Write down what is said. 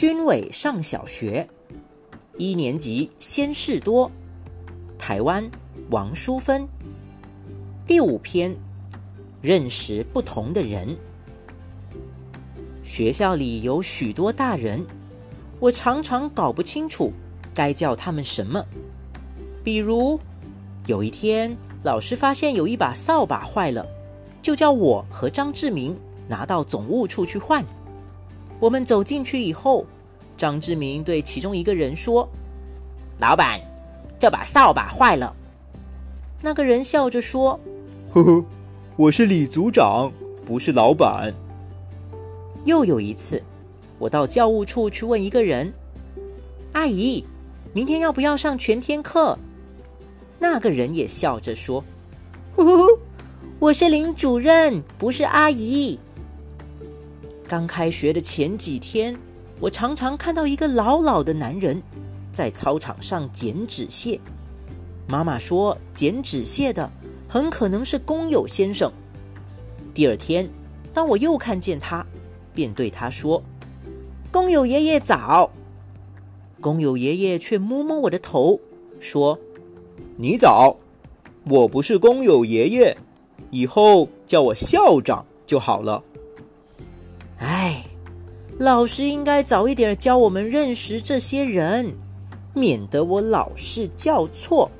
军委上小学，一年级先事多，台湾王淑芬。第五篇，认识不同的人。学校里有许多大人，我常常搞不清楚该叫他们什么。比如，有一天老师发现有一把扫把坏了，就叫我和张志明拿到总务处去换。我们走进去以后，张志明对其中一个人说：“老板，这把扫把坏了。”那个人笑着说：“呵呵，我是李组长，不是老板。”又有一次，我到教务处去问一个人：“阿姨，明天要不要上全天课？”那个人也笑着说：“呵呵，我是林主任，不是阿姨。”刚开学的前几天，我常常看到一个老老的男人在操场上剪纸屑。妈妈说，剪纸屑的很可能是工友先生。第二天，当我又看见他，便对他说：“工友爷爷早。”工友爷爷却摸摸我的头，说：“你早，我不是工友爷爷，以后叫我校长就好了。”哎，老师应该早一点教我们认识这些人，免得我老是叫错。